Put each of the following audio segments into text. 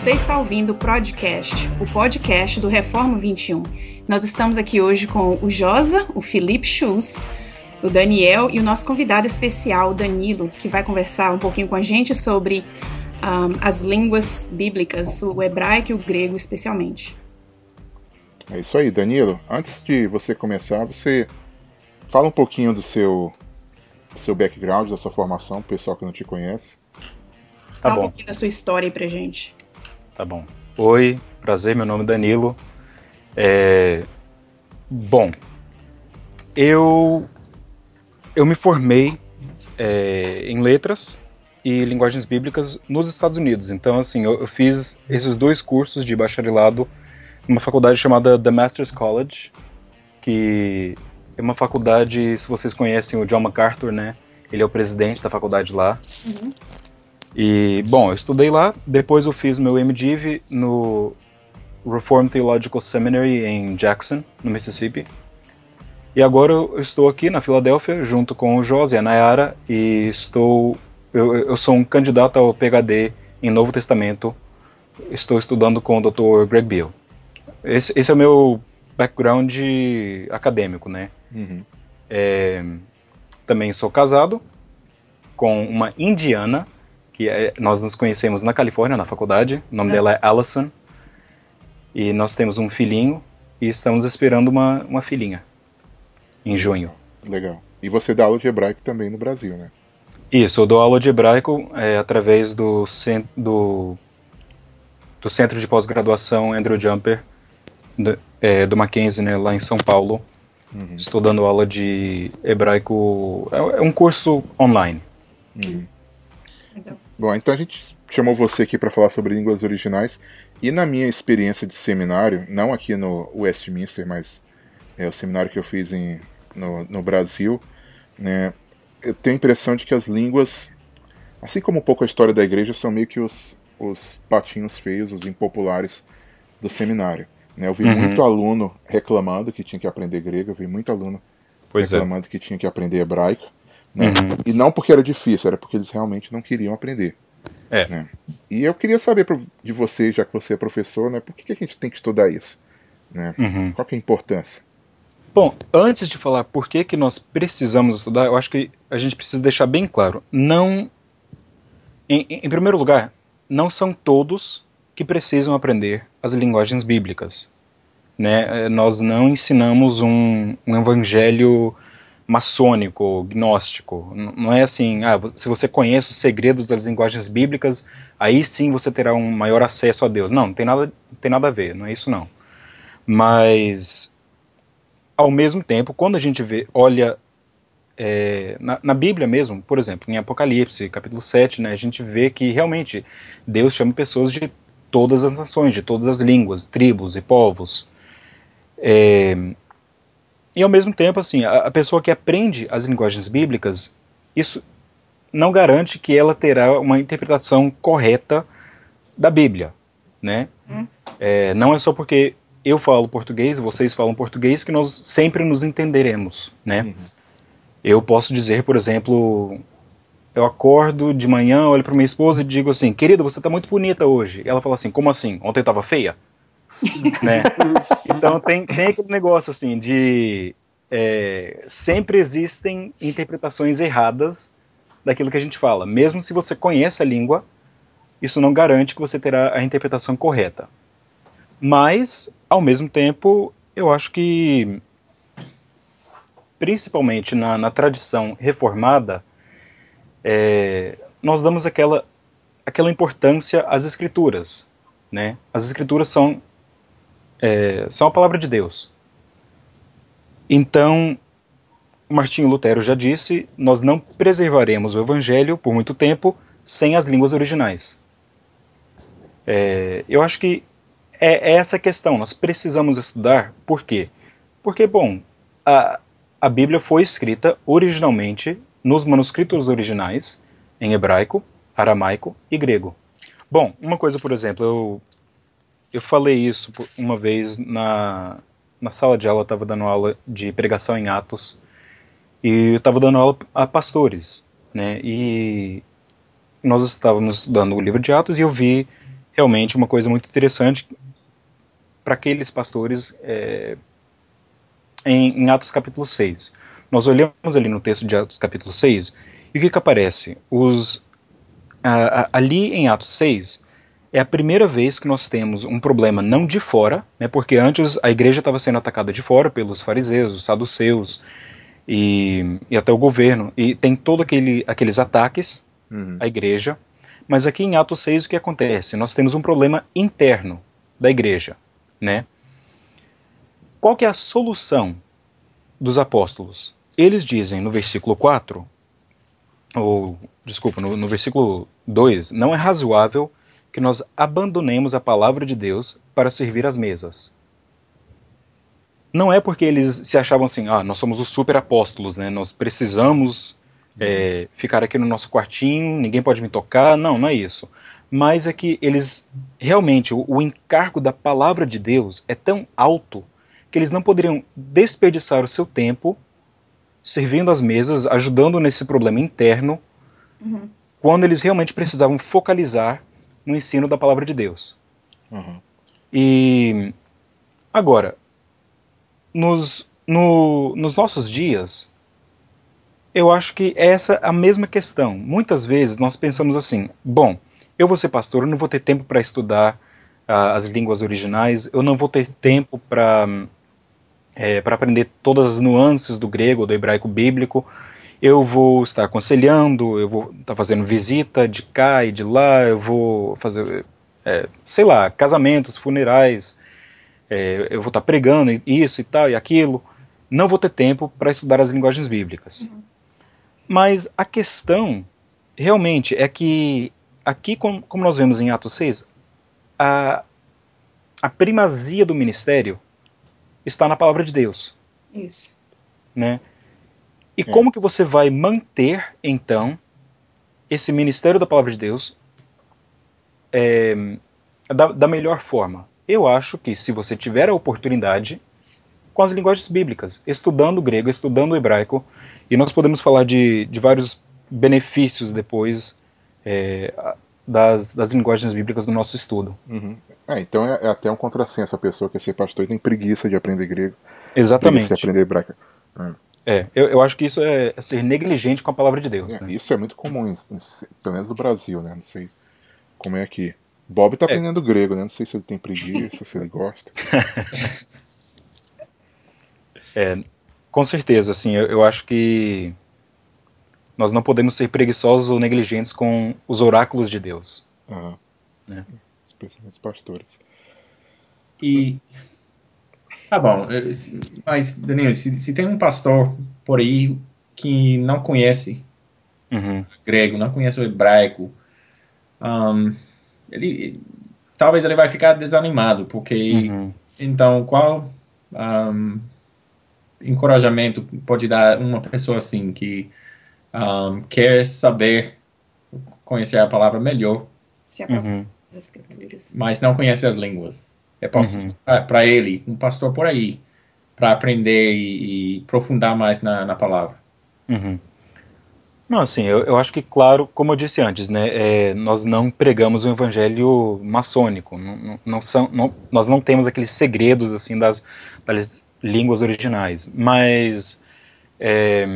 Você está ouvindo o Podcast, o podcast do Reforma 21. Nós estamos aqui hoje com o Josa, o Felipe Schultz, o Daniel e o nosso convidado especial, Danilo, que vai conversar um pouquinho com a gente sobre um, as línguas bíblicas, o hebraico e o grego especialmente. É isso aí, Danilo. Antes de você começar, você fala um pouquinho do seu, do seu background, da sua formação, pessoal que não te conhece. Tá Fala bom. um pouquinho da sua história aí pra gente. Tá bom. Oi, prazer, meu nome é Danilo. É... Bom, eu eu me formei é, em letras e linguagens bíblicas nos Estados Unidos. Então, assim, eu, eu, fiz esses dois cursos de bacharelado numa faculdade chamada The Masters College, que é uma faculdade, se vocês conhecem o John MacArthur, né? Ele é o presidente da faculdade lá. Uhum. E, bom, eu estudei lá, depois eu fiz meu MDiv no Reformed Theological Seminary em Jackson, no Mississippi. E agora eu estou aqui na Filadélfia junto com o José e a Nayara e estou eu, eu sou um candidato ao PhD em Novo Testamento. Estou estudando com o Dr. Greg Beale. Esse, esse é o meu background acadêmico, né? Uhum. É, também sou casado com uma indiana que é, nós nos conhecemos na Califórnia, na faculdade. O nome é. dela é Allison. E nós temos um filhinho e estamos esperando uma, uma filhinha em junho. Legal. E você dá aula de hebraico também no Brasil, né? Isso, eu dou aula de hebraico é, através do, do, do Centro de Pós-Graduação Andrew Jumper, do, é, do Mackenzie, né, lá em São Paulo. Uhum. Estou dando aula de hebraico. É, é um curso online. Uhum. Bom, então a gente chamou você aqui para falar sobre línguas originais. E na minha experiência de seminário, não aqui no Westminster, mas é o seminário que eu fiz em, no, no Brasil, né, eu tenho a impressão de que as línguas, assim como um pouco a história da igreja, são meio que os, os patinhos feios, os impopulares do seminário. Né? Eu vi uhum. muito aluno reclamando que tinha que aprender grego, eu vi muito aluno pois é. reclamando é. que tinha que aprender hebraico. Né? Uhum. E não porque era difícil, era porque eles realmente não queriam aprender. É. Né? E eu queria saber de você, já que você é professor, né, por que, que a gente tem que estudar isso? Né? Uhum. Qual é a importância? Bom, antes de falar por que, que nós precisamos estudar, eu acho que a gente precisa deixar bem claro. Não. Em, em primeiro lugar, não são todos que precisam aprender as linguagens bíblicas. Né? Nós não ensinamos um, um evangelho maçônico, gnóstico. Não é assim, ah, se você conhece os segredos das linguagens bíblicas, aí sim você terá um maior acesso a Deus. Não, não tem nada, tem nada a ver, não é isso não. Mas, ao mesmo tempo, quando a gente vê, olha é, na, na, Bíblia mesmo, por exemplo, em Apocalipse, capítulo 7, né, a gente vê que realmente Deus chama pessoas de todas as nações, de todas as línguas, tribos e povos. É, e ao mesmo tempo, assim, a, a pessoa que aprende as linguagens bíblicas, isso não garante que ela terá uma interpretação correta da Bíblia, né? Hum. É, não é só porque eu falo português, vocês falam português, que nós sempre nos entenderemos, né? Uhum. Eu posso dizer, por exemplo, eu acordo de manhã, olho para minha esposa e digo assim, querida, você está muito bonita hoje. Ela fala assim, como assim? Ontem estava feia? né? Então tem, tem aquele negócio assim de é, sempre existem interpretações erradas daquilo que a gente fala. Mesmo se você conhece a língua, isso não garante que você terá a interpretação correta. Mas, ao mesmo tempo, eu acho que, principalmente na, na tradição reformada, é, nós damos aquela, aquela importância às escrituras. Né? As escrituras são é, são a palavra de Deus. Então, Martinho Lutero já disse: nós não preservaremos o Evangelho por muito tempo sem as línguas originais. É, eu acho que é, é essa a questão. Nós precisamos estudar. Por quê? Porque, bom, a, a Bíblia foi escrita originalmente nos manuscritos originais em hebraico, aramaico e grego. Bom, uma coisa, por exemplo, eu eu falei isso uma vez na, na sala de aula, eu estava dando aula de pregação em Atos, e eu estava dando aula a pastores, né, e nós estávamos estudando o livro de Atos e eu vi realmente uma coisa muito interessante para aqueles pastores é, em, em, Atos capítulo 6. Nós olhamos ali no texto de Atos capítulo 6 e o que, que aparece? Os, a, a, ali em Atos 6 é a primeira vez que nós temos um problema não de fora, né, porque antes a igreja estava sendo atacada de fora pelos fariseus, os saduceus e, e até o governo, e tem todos aquele, aqueles ataques uhum. à igreja, mas aqui em Atos 6 o que acontece? Nós temos um problema interno da igreja, né? Qual que é a solução dos apóstolos? Eles dizem no versículo 4, ou, desculpa, no, no versículo 2, não é razoável que nós abandonemos a palavra de Deus para servir as mesas. Não é porque eles se achavam assim, ah, nós somos os super apóstolos, né? Nós precisamos é, ficar aqui no nosso quartinho, ninguém pode me tocar. Não, não é isso. Mas é que eles realmente o, o encargo da palavra de Deus é tão alto que eles não poderiam desperdiçar o seu tempo servindo as mesas, ajudando nesse problema interno, uhum. quando eles realmente precisavam focalizar no ensino da palavra de Deus. Uhum. E agora, nos, no, nos nossos dias, eu acho que essa é a mesma questão. Muitas vezes nós pensamos assim: bom, eu vou ser pastor, eu não vou ter tempo para estudar uh, as línguas originais, eu não vou ter tempo para é, para aprender todas as nuances do grego, do hebraico bíblico. Eu vou estar aconselhando, eu vou estar fazendo visita de cá e de lá, eu vou fazer, é, sei lá, casamentos, funerais, é, eu vou estar pregando isso e tal e aquilo. Não vou ter tempo para estudar as linguagens bíblicas. Uhum. Mas a questão realmente é que aqui, como, como nós vemos em Atos 6, a, a primazia do ministério está na palavra de Deus. Isso. Né? E é. como que você vai manter, então, esse ministério da palavra de Deus é, da, da melhor forma? Eu acho que se você tiver a oportunidade, com as linguagens bíblicas, estudando grego, estudando hebraico, e nós podemos falar de, de vários benefícios depois é, das, das linguagens bíblicas do nosso estudo. Uhum. É, então é, é, até um contrassenso a pessoa que quer ser pastor e tem preguiça de aprender grego. Exatamente. Preguiça de aprender hebraico. É. É, eu, eu acho que isso é, é ser negligente com a palavra de Deus. É, né? Isso é muito comum, em, em, pelo menos no Brasil, né? Não sei como é aqui. Bob tá é. aprendendo grego, né? Não sei se ele tem preguiça, se ele gosta. É, com certeza, assim, eu, eu, acho que nós não podemos ser preguiçosos ou negligentes com os oráculos de Deus. Uhum. Né? Especialmente os pastores. E Tá bom, mas Danilo, se, se tem um pastor por aí que não conhece uhum. grego, não conhece o hebraico, um, ele talvez ele vai ficar desanimado, porque uhum. então qual um, encorajamento pode dar uma pessoa assim que um, quer saber conhecer a palavra melhor, se uhum. as escrituras, mas não conhece as línguas? É uhum. para ele, um pastor por aí, para aprender e, e, aprofundar mais na, na palavra. Uhum. Não, assim, eu, eu, acho que, claro, como eu disse antes, né, é, nós não pregamos o evangelho maçônico, não, não, não são, não, nós não temos aqueles segredos, assim, das, das línguas originais, mas, é,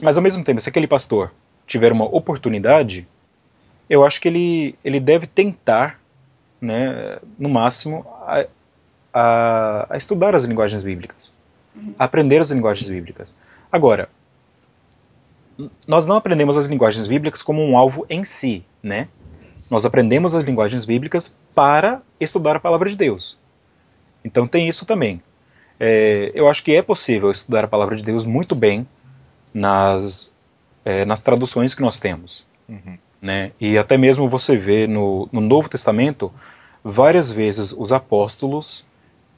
mas ao mesmo tempo, se aquele pastor tiver uma oportunidade, eu acho que ele, ele deve tentar né, no máximo, a, a, a estudar as linguagens bíblicas, uhum. a aprender as linguagens bíblicas. Agora, nós não aprendemos as linguagens bíblicas como um alvo em si, né? Nós aprendemos as linguagens bíblicas para estudar a palavra de Deus. Então tem isso também. É, eu acho que é possível estudar a palavra de Deus muito bem nas, é, nas traduções que nós temos. Uhum. Né? E até mesmo você vê no, no Novo Testamento várias vezes os apóstolos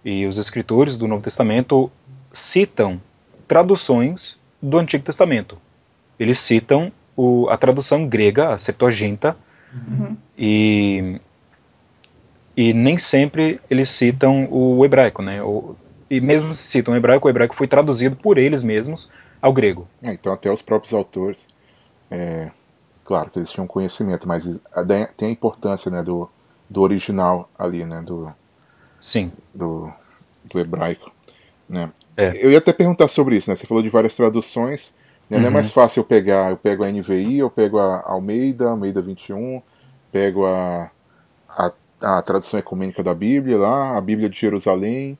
e os escritores do Novo Testamento citam traduções do Antigo Testamento. Eles citam o, a tradução grega, a Septuaginta, uhum. e, e nem sempre eles citam o hebraico, né? O, e mesmo se citam o hebraico, o hebraico foi traduzido por eles mesmos ao grego. É, então até os próprios autores, é, claro que eles tinham conhecimento, mas tem a importância né, do, do original ali, né? Do, Sim. Do, do hebraico. Né? É. Eu ia até perguntar sobre isso, né? Você falou de várias traduções. Né? Uhum. Não é mais uhum. fácil eu pegar, eu pego a NVI, eu pego a Almeida, Almeida 21, pego a, a, a tradução ecumênica da Bíblia lá, a Bíblia de Jerusalém,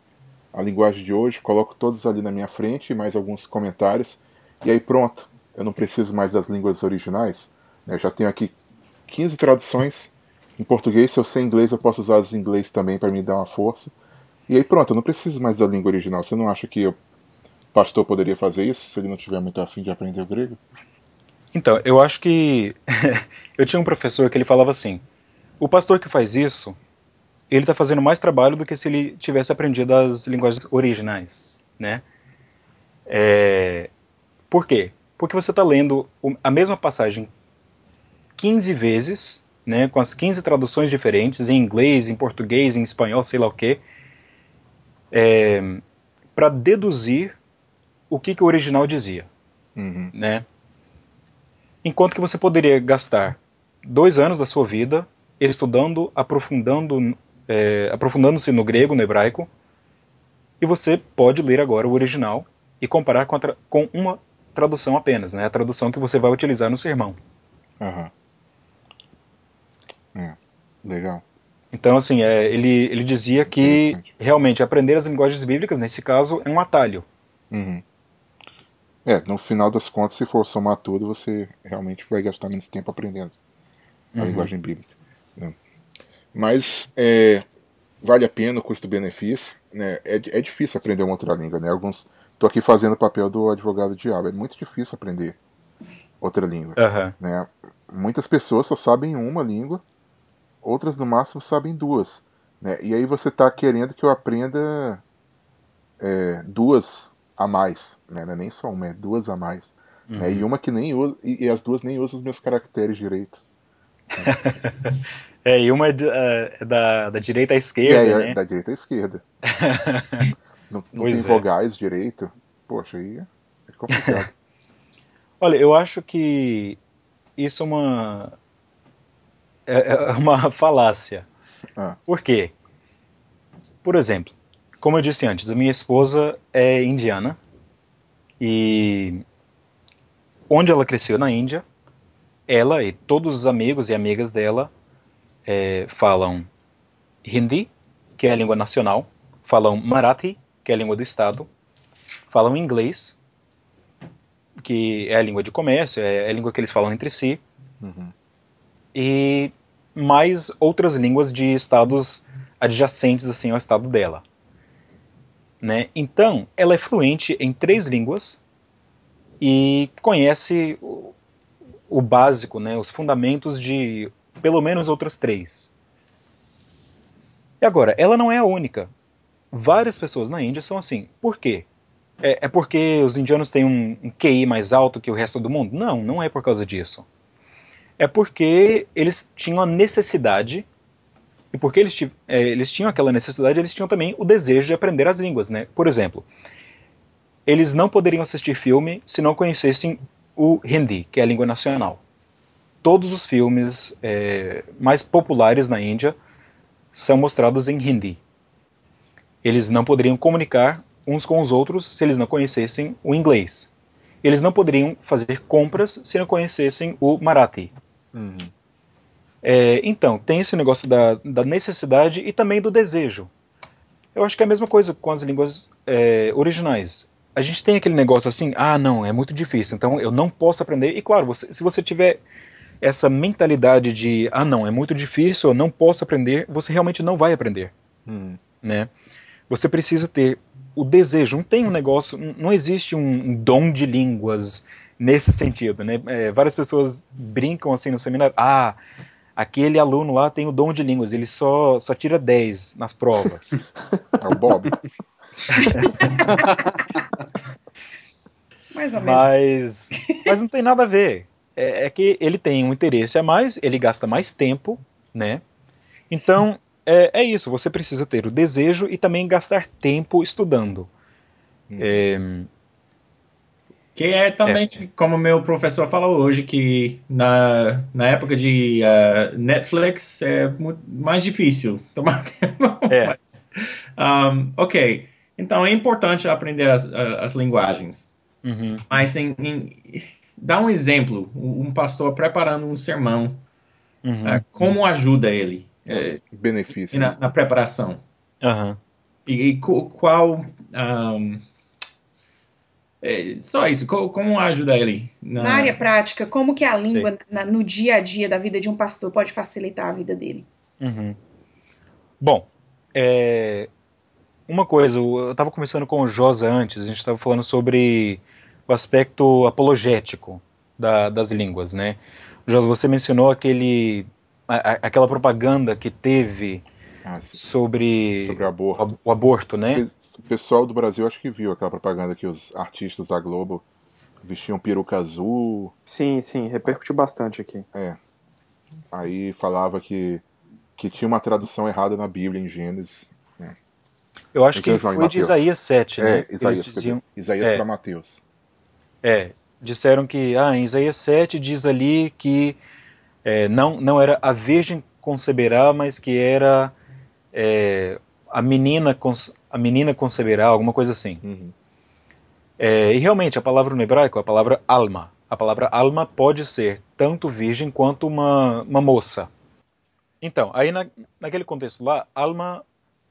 a linguagem de hoje, coloco todos ali na minha frente, mais alguns comentários, e aí pronto. Eu não preciso mais das línguas originais. Né? Eu já tenho aqui 15 traduções em português. Se eu sei inglês, eu posso usar em inglês também para me dar uma força. E aí pronto, eu não preciso mais da língua original. Você não acha que o pastor poderia fazer isso se ele não tiver muito afim de aprender o grego? Então, eu acho que eu tinha um professor que ele falava assim: o pastor que faz isso, ele está fazendo mais trabalho do que se ele tivesse aprendido as linguagens originais, né? É... Por quê? Porque você está lendo a mesma passagem 15 vezes, né, com as 15 traduções diferentes, em inglês, em português, em espanhol, sei lá o quê, é, para deduzir o que, que o original dizia. Uhum. Né? Enquanto que você poderia gastar dois anos da sua vida estudando, aprofundando, é, aprofundando-se no grego, no hebraico, e você pode ler agora o original e comparar com, com uma tradução apenas, né? a tradução que você vai utilizar no sermão. Uhum. Legal. Então, assim, é, ele, ele dizia que realmente aprender as linguagens bíblicas, nesse caso, é um atalho. Uhum. É, no final das contas, se for somar tudo, você realmente vai gastar menos tempo aprendendo a uhum. linguagem bíblica. Né? Mas é, vale a pena o custo-benefício. Né? É, é difícil aprender uma outra língua. Né? Alguns, tô aqui fazendo o papel do advogado diabo. É muito difícil aprender outra língua. Uhum. Né? Muitas pessoas só sabem uma língua outras no máximo sabem duas. Né? E aí você está querendo que eu aprenda é, duas a mais, né? Não é nem só uma, é duas a mais. Uhum. Né? E uma que nem usa, e, e, as duas nem usam os meus caracteres direito. é, e uma é, é da, da direita à esquerda. É, né? da direita à esquerda. não, não tem é. vogais direito. Poxa, aí é complicado. Olha, eu acho que isso é uma, é, é uma falácia. Ah. Por quê? Por exemplo, como eu disse antes, a minha esposa é indiana e onde ela cresceu na Índia, ela e todos os amigos e amigas dela é, falam hindi, que é a língua nacional, falam marathi, que é a língua do estado, falam inglês, que é a língua de comércio, é a língua que eles falam entre si, uhum e mais outras línguas de estados adjacentes assim ao estado dela. Né? Então, ela é fluente em três línguas e conhece o, o básico, né, os fundamentos de pelo menos outras três. E agora, ela não é a única. Várias pessoas na Índia são assim. Por quê? É, é porque os indianos têm um, um QI mais alto que o resto do mundo? Não, não é por causa disso é porque eles tinham a necessidade, e porque eles, é, eles tinham aquela necessidade, eles tinham também o desejo de aprender as línguas. Né? Por exemplo, eles não poderiam assistir filme se não conhecessem o Hindi, que é a língua nacional. Todos os filmes é, mais populares na Índia são mostrados em Hindi. Eles não poderiam comunicar uns com os outros se eles não conhecessem o inglês. Eles não poderiam fazer compras se não conhecessem o Marathi. Uhum. É, então, tem esse negócio da, da necessidade e também do desejo. Eu acho que é a mesma coisa com as línguas é, originais. A gente tem aquele negócio assim, ah, não, é muito difícil, então eu não posso aprender. E claro, você, se você tiver essa mentalidade de, ah, não, é muito difícil, eu não posso aprender, você realmente não vai aprender. Uhum. Né? Você precisa ter o desejo. Não tem um negócio, não existe um dom de línguas nesse sentido, né? É, várias pessoas brincam assim no seminário, ah, aquele aluno lá tem o dom de línguas, ele só, só tira 10 nas provas. É o Bob. Mais ou menos. Mas, mas não tem nada a ver. É, é, que ele tem um interesse a mais, ele gasta mais tempo, né? Então, é, é isso, você precisa ter o desejo e também gastar tempo estudando. Hum. É, Que é também, é. como meu professor falou hoje, que na, na época de uh, Netflix é muito mais difícil tomar tempo. É. Mas, um, ok, então é importante aprender as, as linguagens. Uhum. Mas em, em, dá um exemplo, um pastor preparando um sermão, uhum. uh, como ajuda ele? É, benefícios. Na, na preparação. Uhum. E, e, qual... Um, é, só isso, como ajuda ele? Na... na... área prática, como que a língua na, no dia a dia da vida de um pastor pode facilitar a vida dele? Uhum. Bom, é, uma coisa, eu estava conversando com o Josa antes, a gente estava falando sobre o aspecto apologético da, das línguas, né? Josa, você mencionou aquele, a, aquela propaganda que teve ah, sobre, sobre aborto. o aborto, né? o pessoal do Brasil acho que viu aquela propaganda que os artistas da Globo vestiam peruca azul. Sim, sim, repercutiu bastante aqui. É. Aí falava que, que tinha uma tradução errada na Bíblia em Gênesis. Né? Eu acho que foi de Isaías 7, né? É, Isaías, diziam... Isaías é, para Mateus. É, disseram que ah, em Isaías 7 diz ali que é, não, não era a virgem conceberá, mas que era é, a menina a menina conceberá, alguma coisa assim. Uhum. É, e realmente a palavra no hebraico é a palavra alma. A palavra alma pode ser tanto virgem quanto uma, uma moça. Então, aí na, naquele contexto lá, alma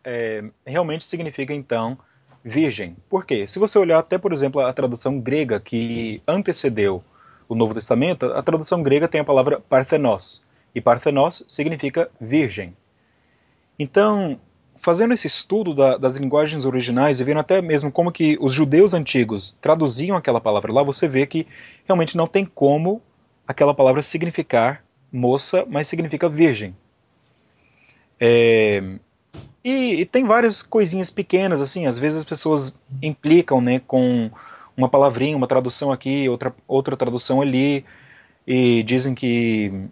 é, realmente significa então virgem. Por quê? Se você olhar até, por exemplo, a tradução grega que antecedeu o Novo Testamento, a tradução grega tem a palavra parthenos. E parthenos significa virgem. Então, fazendo esse estudo da, das linguagens originais e vendo até mesmo como que os judeus antigos traduziam aquela palavra lá, você vê que realmente não tem como aquela palavra significar moça, mas significa virgem. É, e, e, tem várias coisinhas pequenas, assim, às vezes as pessoas implicam né, com uma palavrinha, uma tradução aqui, outra, outra tradução ali, e dizem que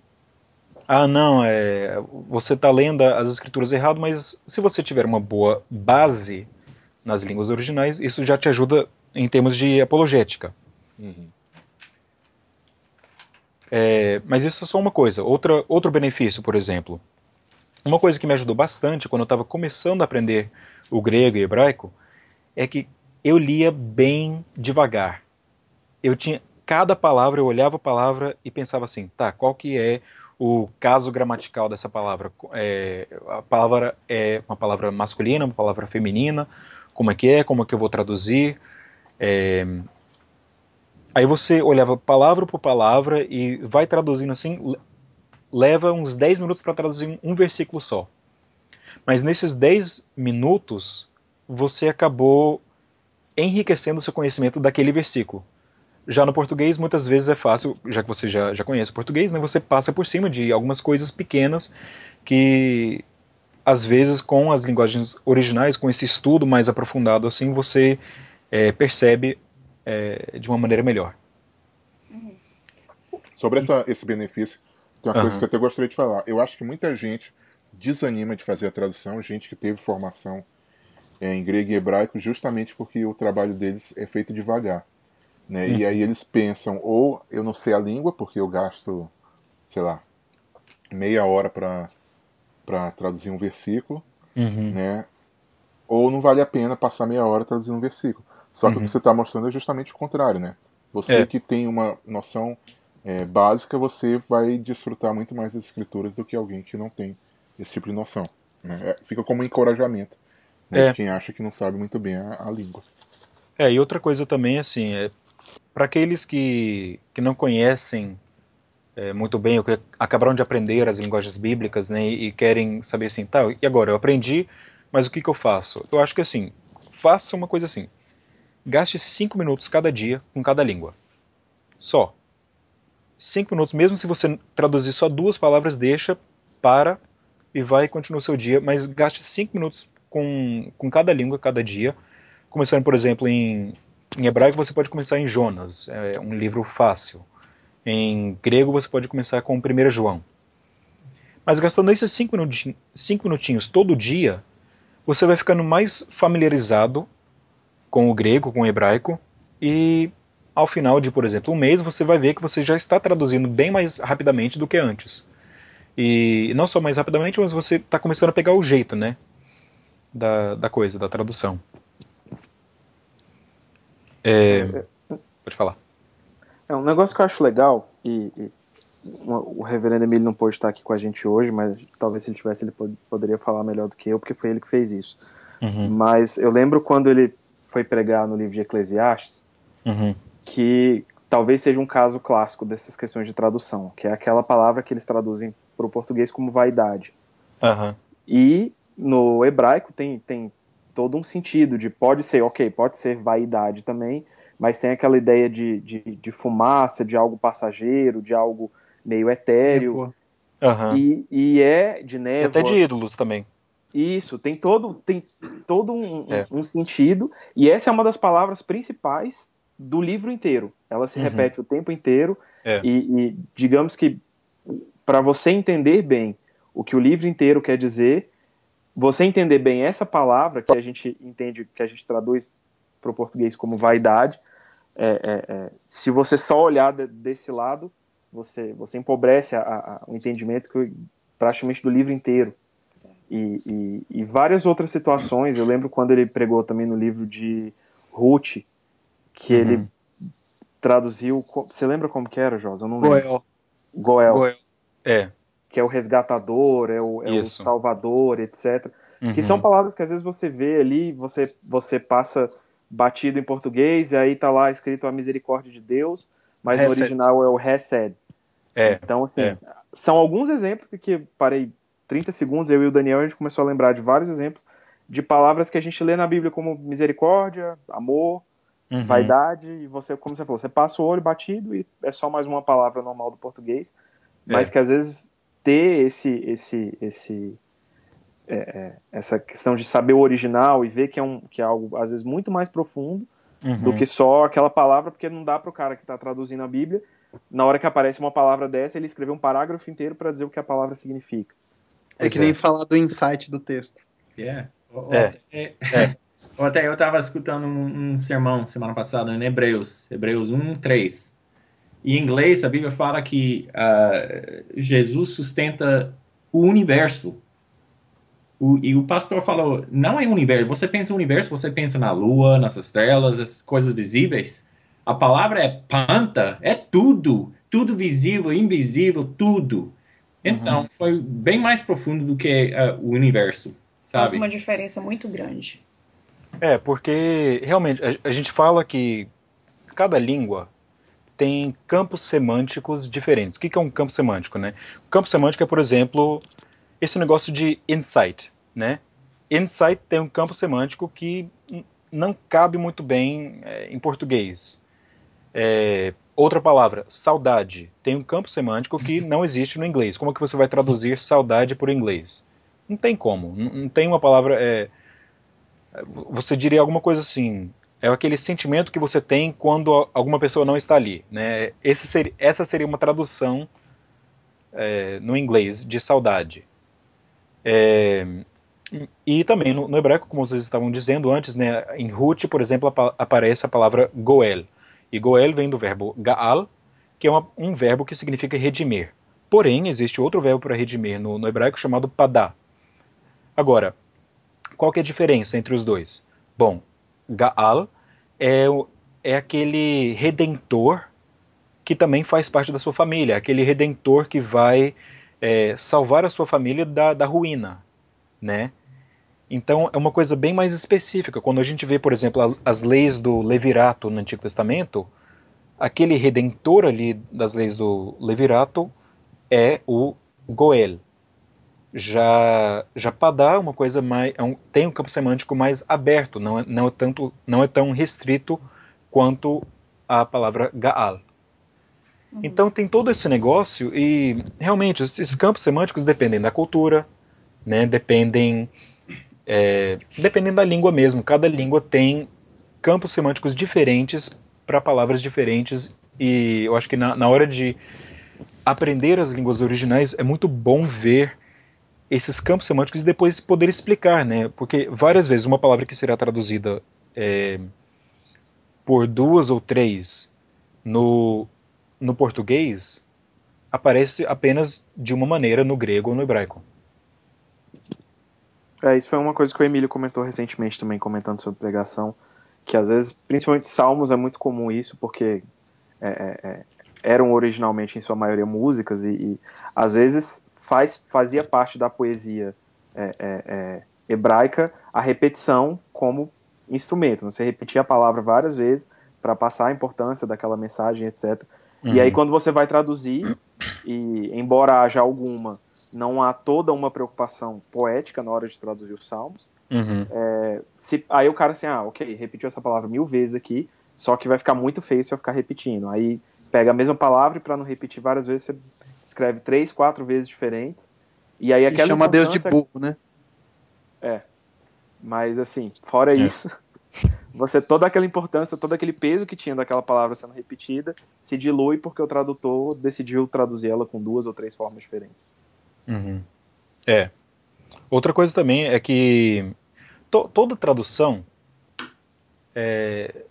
ah, não, é, você está lendo as escrituras errado, mas se você tiver uma boa base nas línguas originais, isso já te ajuda em termos de apologética. Uhum. É, mas isso é só uma coisa. Outra, outro benefício, por exemplo. Uma coisa que me ajudou bastante quando eu estava começando a aprender o grego e hebraico é que eu lia bem devagar. Eu tinha cada palavra, eu olhava a palavra e pensava assim, tá, qual que é o caso gramatical dessa palavra. É, a palavra é uma palavra masculina, uma palavra feminina, como é que é, como é que eu vou traduzir. É, aí você olhava palavra por palavra e vai traduzindo assim, leva uns 10 minutos para traduzir um versículo só. Mas nesses 10 minutos, você acabou enriquecendo o seu conhecimento daquele versículo. Já no português, muitas vezes é fácil, já que você já, já conhece o português, né, você passa por cima de algumas coisas pequenas que, às vezes, com as linguagens originais, com esse estudo mais aprofundado, assim, você é, percebe é, de uma maneira melhor. Sobre essa, esse benefício, tem uma uhum. coisa que eu até gostaria de falar. Eu acho que muita gente desanima de fazer a tradução, gente que teve formação é, em grego e hebraico, justamente porque o trabalho deles é feito devagar. Né? Uhum. E aí eles pensam, ou eu não sei a língua, porque eu gasto, sei lá, meia hora para traduzir um versículo, uhum. né? ou não vale a pena passar meia hora traduzindo um versículo. Só que uhum. o que você está mostrando é justamente o contrário, né? Você é. que tem uma noção é, básica, você vai desfrutar muito mais das escrituras do que alguém que não tem esse tipo de noção. Né? É, fica como um encorajamento né, é. de quem acha que não sabe muito bem a, a língua. É, e outra coisa também, assim, é, para aqueles que, que não conhecem é, muito bem, ou que acabaram de aprender as linguagens bíblicas, né, e querem saber assim, tá, e agora? Eu aprendi, mas o que, que eu faço? Eu acho que assim, faça uma coisa assim, gaste cinco minutos cada dia com cada língua. Só. Cinco minutos, mesmo se você traduzir só duas palavras, deixa, para e vai e continua o seu dia, mas gaste cinco minutos com, com cada língua, cada dia, começando, por exemplo, em em hebraico você pode começar em Jonas, é um livro fácil. Em grego você pode começar com 1 João. Mas gastando esses 5 minutinhos, cinco minutinhos todo dia, você vai ficando mais familiarizado com o grego, com o hebraico, e ao final de, por exemplo, um mês, você vai ver que você já está traduzindo bem mais rapidamente do que antes. E não só mais rapidamente, mas você está começando a pegar o jeito, né? Da, da coisa, da tradução. É, pode falar. É um negócio que eu acho legal, e, e o reverendo Emílio não pôde estar aqui com a gente hoje, mas talvez se ele tivesse, ele poderia falar melhor do que eu, porque foi ele que fez isso. Uhum. Mas eu lembro quando ele foi pregar no livro de Eclesiastes, uhum. que talvez seja um caso clássico dessas questões de tradução, que é aquela palavra que eles traduzem para o português como vaidade. Uhum. E no hebraico tem, tem todo um sentido de pode ser, ok, pode ser vaidade também, mas tem aquela ideia de, de, de fumaça, de algo passageiro, de algo meio etéreo. Uhum. E, e é de névoa. E até de ídolos também. Isso, tem todo, tem todo um, é. um, sentido, e essa é uma das palavras principais do livro inteiro. Ela se uhum. repete o tempo inteiro, é. e, e digamos que para você entender bem o que o livro inteiro quer dizer, você entender bem essa palavra que a gente entende, que a gente traduz para o português como vaidade, é, é, é, se você só olhar de, desse lado, você, você empobrece a, a, o entendimento que, praticamente do livro inteiro. E, e, e, várias outras situações, eu lembro quando ele pregou também no livro de Ruth, que uhum. ele traduziu. Você lembra como que era, Josa? Eu não lembro. Goel. Goel. Goel. É. Que é o resgatador, é o, é o salvador, etc. Uhum. Que são palavras que às vezes você vê ali, você, você passa batido em português, e aí tá lá escrito a misericórdia de Deus, mas no original é o Hesed. É. Então, assim, é. são alguns exemplos que, que parei 30 segundos, eu e o Daniel, a gente começou a lembrar de vários exemplos de palavras que a gente lê na Bíblia como misericórdia, amor, uhum. vaidade, e você, como você falou, você passa o olho batido e é só mais uma palavra normal do português, mas é. que às vezes ter esse, esse, esse, é, é, essa questão de saber o original e ver que é, um, que é algo, às vezes, muito mais profundo uhum. do que só aquela palavra, porque não dá para o cara que está traduzindo a Bíblia, na hora que aparece uma palavra dessa, ele escrever um parágrafo inteiro para dizer o que a palavra significa. É que nem é. falar do insight do texto. Yeah. É. é. é. Até eu estava escutando um, um, sermão semana passada em Hebreus, Hebreus 1, 3. Em inglês, a Bíblia fala que uh, Jesus sustenta o universo. O, e o pastor falou: não é universo. Você pensa no universo, você pensa na lua, nas estrelas, as coisas visíveis. A palavra é panta, é tudo. Tudo visível, invisível, tudo. Então, uhum. foi bem mais profundo do que uh, o universo, sabe? Faz uma diferença muito grande. É, porque realmente a, a gente fala que cada língua tem campos semânticos diferentes. O que, é um campo semântico, né? O campo semântico é, por exemplo, esse negócio de insight, né? Insight tem um campo semântico que não cabe muito bem é, em português. É, Outra palavra, saudade, tem um campo semântico que não existe no inglês. Como é que você vai traduzir saudade por inglês? Não tem como. Não, tem uma palavra. É, você diria alguma coisa assim. É aquele sentimento que você tem quando alguma pessoa não está ali. Né? Essa seria uma tradução é, no inglês de saudade. É, e também no, no, hebraico, como vocês estavam dizendo antes, né, em Ruth, por exemplo, aparece a palavra Goel. E Goel vem do verbo Gaal, que é uma, um verbo que significa redimir. Porém, existe outro verbo para redimir no, no hebraico chamado padá. Agora, qual é a diferença entre os dois? Bom, Gaal é, é aquele redentor que também faz parte da sua família, aquele redentor que vai é, salvar a sua família da, da ruína, né? Então é uma coisa bem mais específica. Quando a gente vê, por exemplo, as leis do Levirato no Antigo Testamento, aquele redentor ali das leis do Levirato é o Goel. Já, já Padá uma coisa mais. É um, tem um campo semântico mais aberto, não é, não, é tanto, não é tão restrito quanto a palavra Gaal. Uhum. Então tem todo esse negócio e realmente esses campos semânticos dependem da cultura, né, dependem é, dependendo da língua mesmo, cada língua tem campos semânticos diferentes para palavras diferentes e eu acho que na, na hora de aprender as línguas originais é muito bom ver esses campos semânticos e depois poder explicar, né? Porque várias vezes uma palavra que será traduzida é, por duas ou três no, no português aparece apenas de uma maneira no grego ou no hebraico. É, isso foi uma coisa que o Emílio comentou recentemente também, comentando sobre pregação, que às vezes, principalmente Salmos, é muito comum isso, porque é, é, é eram originalmente, em sua maioria, músicas, e, e às vezes faz, fazia parte da poesia é, é, é hebraica a repetição como instrumento. Você repetia a palavra várias vezes para passar a importância daquela mensagem, etc. Uhum. E aí, quando você vai traduzir, e embora haja alguma, não há toda uma preocupação poética na hora de traduzir os salmos. Uhum. É, se, aí o cara assim, ah, ok, repetiu essa palavra mil vezes aqui, só que vai ficar muito feio se eu ficar repetindo. Aí pega a mesma palavra e para não repetir várias vezes, você escreve três, quatro vezes diferentes. E aí aquela. E chama Deus de burro, né? É. Mas assim, fora é. isso, você toda aquela importância, todo aquele peso que tinha daquela palavra sendo repetida, se dilui porque o tradutor decidiu traduzir ela com duas ou três formas diferentes. Uhum. É. Outra coisa também é que to, toda tradução é,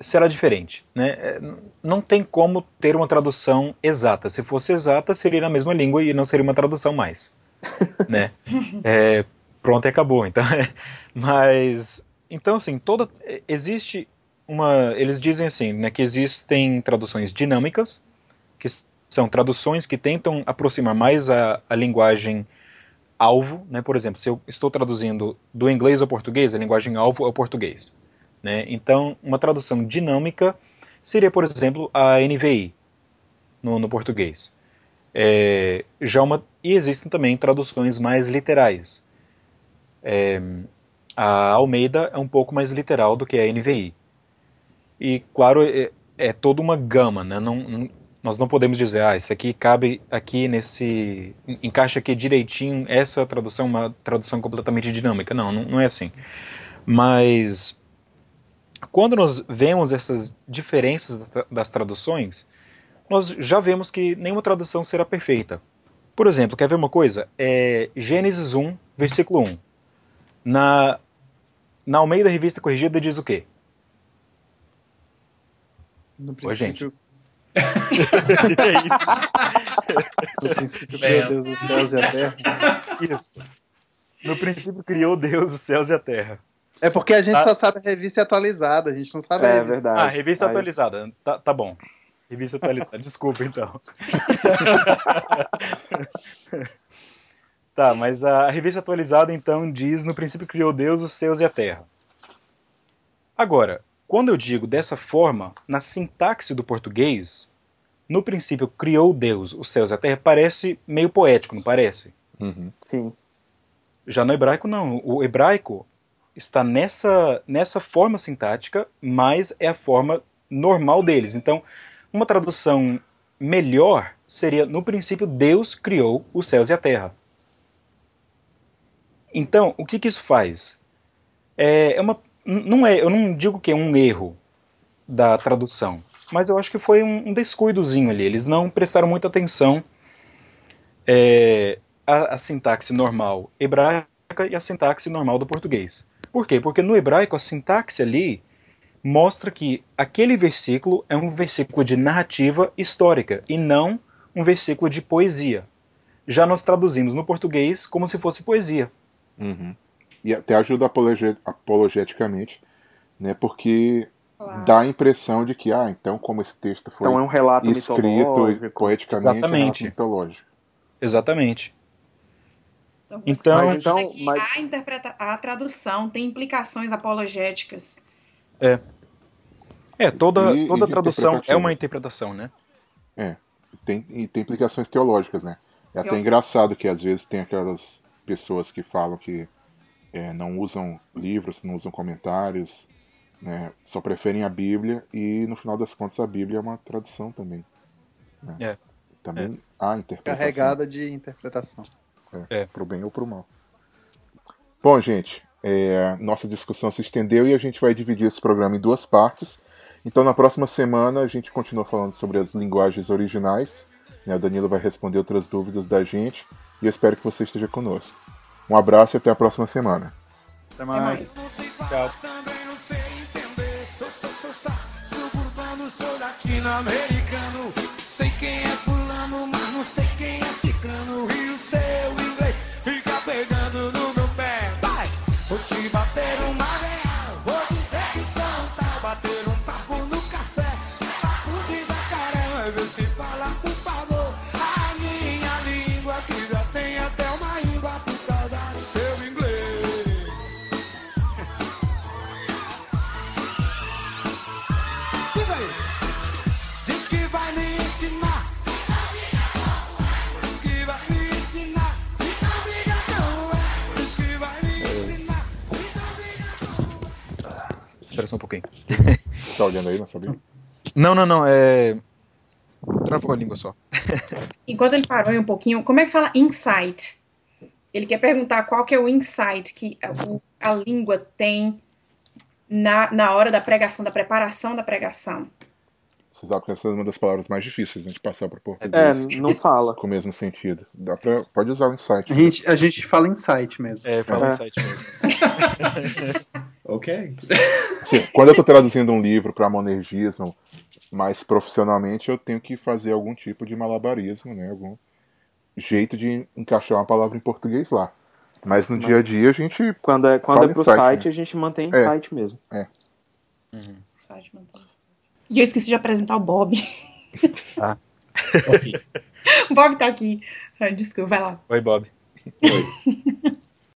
será diferente. Né? É, não tem como ter uma tradução exata. Se fosse exata, seria na mesma língua e não seria uma tradução mais. né? É, pronto e acabou. Então, é, mas então assim, toda existe uma, eles dizem assim, né, que existem traduções dinâmicas, que são traduções que tentam aproximar mais a, a linguagem alvo, né? Por exemplo, se eu estou traduzindo do inglês ao português, a linguagem alvo é o português. Né? Então, uma tradução dinâmica seria, por exemplo, a NVI no, no português. É, já uma, e existem também traduções mais literais. É, a Almeida é um pouco mais literal do que a NVI. E, claro, é, é toda uma gama. Né? Não, não, nós não podemos dizer, ah, isso aqui cabe aqui nesse. encaixa aqui direitinho, essa tradução é uma tradução completamente dinâmica. Não, não, não é assim. Mas quando nós vemos essas diferenças das traduções, nós já vemos que nenhuma tradução será perfeita. Por exemplo, quer ver uma coisa? É Gênesis 1, versículo 1. Na, na Almeida Revista Corrigida diz o quê? No princípio... Oi, gente. é isso. No princípio criou Deus os céus e a terra. Isso. No princípio criou Deus os céus e a terra. É porque a gente ah. só sabe a revista atualizada, a gente não sabe é, a revista. Verdade. Ah, revista Aí. atualizada. Tá, tá bom. Revista atualizada. Desculpa, então. tá, mas a revista atualizada, então, diz: No princípio criou Deus os céus e a terra. Agora, quando eu digo dessa forma, na sintaxe do português, no princípio criou Deus os céus e a terra, parece meio poético, não parece? Uhum. Sim. Já no hebraico, não. O hebraico está nessa, nessa forma sintática, mas é a forma normal deles. Então, uma tradução melhor seria: no princípio, Deus criou os céus e a terra. Então, o que, que isso faz? É, é uma, não é, eu não digo que é um erro da tradução, mas eu acho que foi um, um descuidozinho ali. Eles não prestaram muita atenção é, à, à sintaxe normal hebraica e à sintaxe normal do português. Por quê? Porque no hebraico a sintaxe ali mostra que aquele versículo é um versículo de narrativa histórica e não um versículo de poesia. Já nós traduzimos no português como se fosse poesia. Uhum. E até ajuda apologeticamente, né? Porque claro. dá a impressão de que, ah, então como esse texto foi então é um relato escrito poeticamente, Exatamente. É um mitológico. Exatamente. Então, então, mas, então mas... a, interpreta a tradução tem implicações apologéticas. É. É, toda, e, toda e tradução é uma interpretação, né? É. Tem, e tem implicações teológicas, né? É até engraçado que às vezes tem aquelas pessoas que falam que é, não usam livros, não usam comentários, né? só preferem a Bíblia e no final das contas a Bíblia é uma tradução também. Né? É. Também é. há interpretação. Carregada de interpretação. É, é. Pro bem ou pro mal. Bom, gente, é, nossa discussão se estendeu e a gente vai dividir esse programa em duas partes. Então, na próxima semana, a gente continua falando sobre as linguagens originais. Né? O Danilo vai responder outras dúvidas da gente. E eu espero que você esteja conosco. Um abraço e até a próxima semana. Até mais. Até mais. Tchau. latino-americano. Sei quem é fulano, mas não sei quem é ciclano. E o seu Espera só um pouquinho. Você tá olhando aí, não sabia? Não, não, não. É. Travou a língua só. Enquanto ele parou aí um pouquinho, como é que fala insight? Ele quer perguntar qual que é o insight que a, o- a língua tem na, na hora da pregação, da preparação da pregação. Você sabe que essa é uma das palavras mais difíceis né, de passar para É, português. não fala. Com o mesmo sentido. Dá pra, pode usar o insight. A gente, a gente fala insight mesmo. É, fala É. site mesmo. Ok. Assim, quando eu tô traduzindo um livro para monergismo mais profissionalmente, eu tenho que fazer algum tipo de malabarismo, né? Algum jeito de encaixar uma palavra em português lá. Mas no Mas- dia a dia a gente. Quando é, quando Fala é pro insight, site, né? a gente mantém É. insight mesmo. Site mantém. E eu esqueci de apresentar o Bob. Ok. O Bob tá aqui. Ah, Desculpa, vai lá. Oi, Bob. Oi.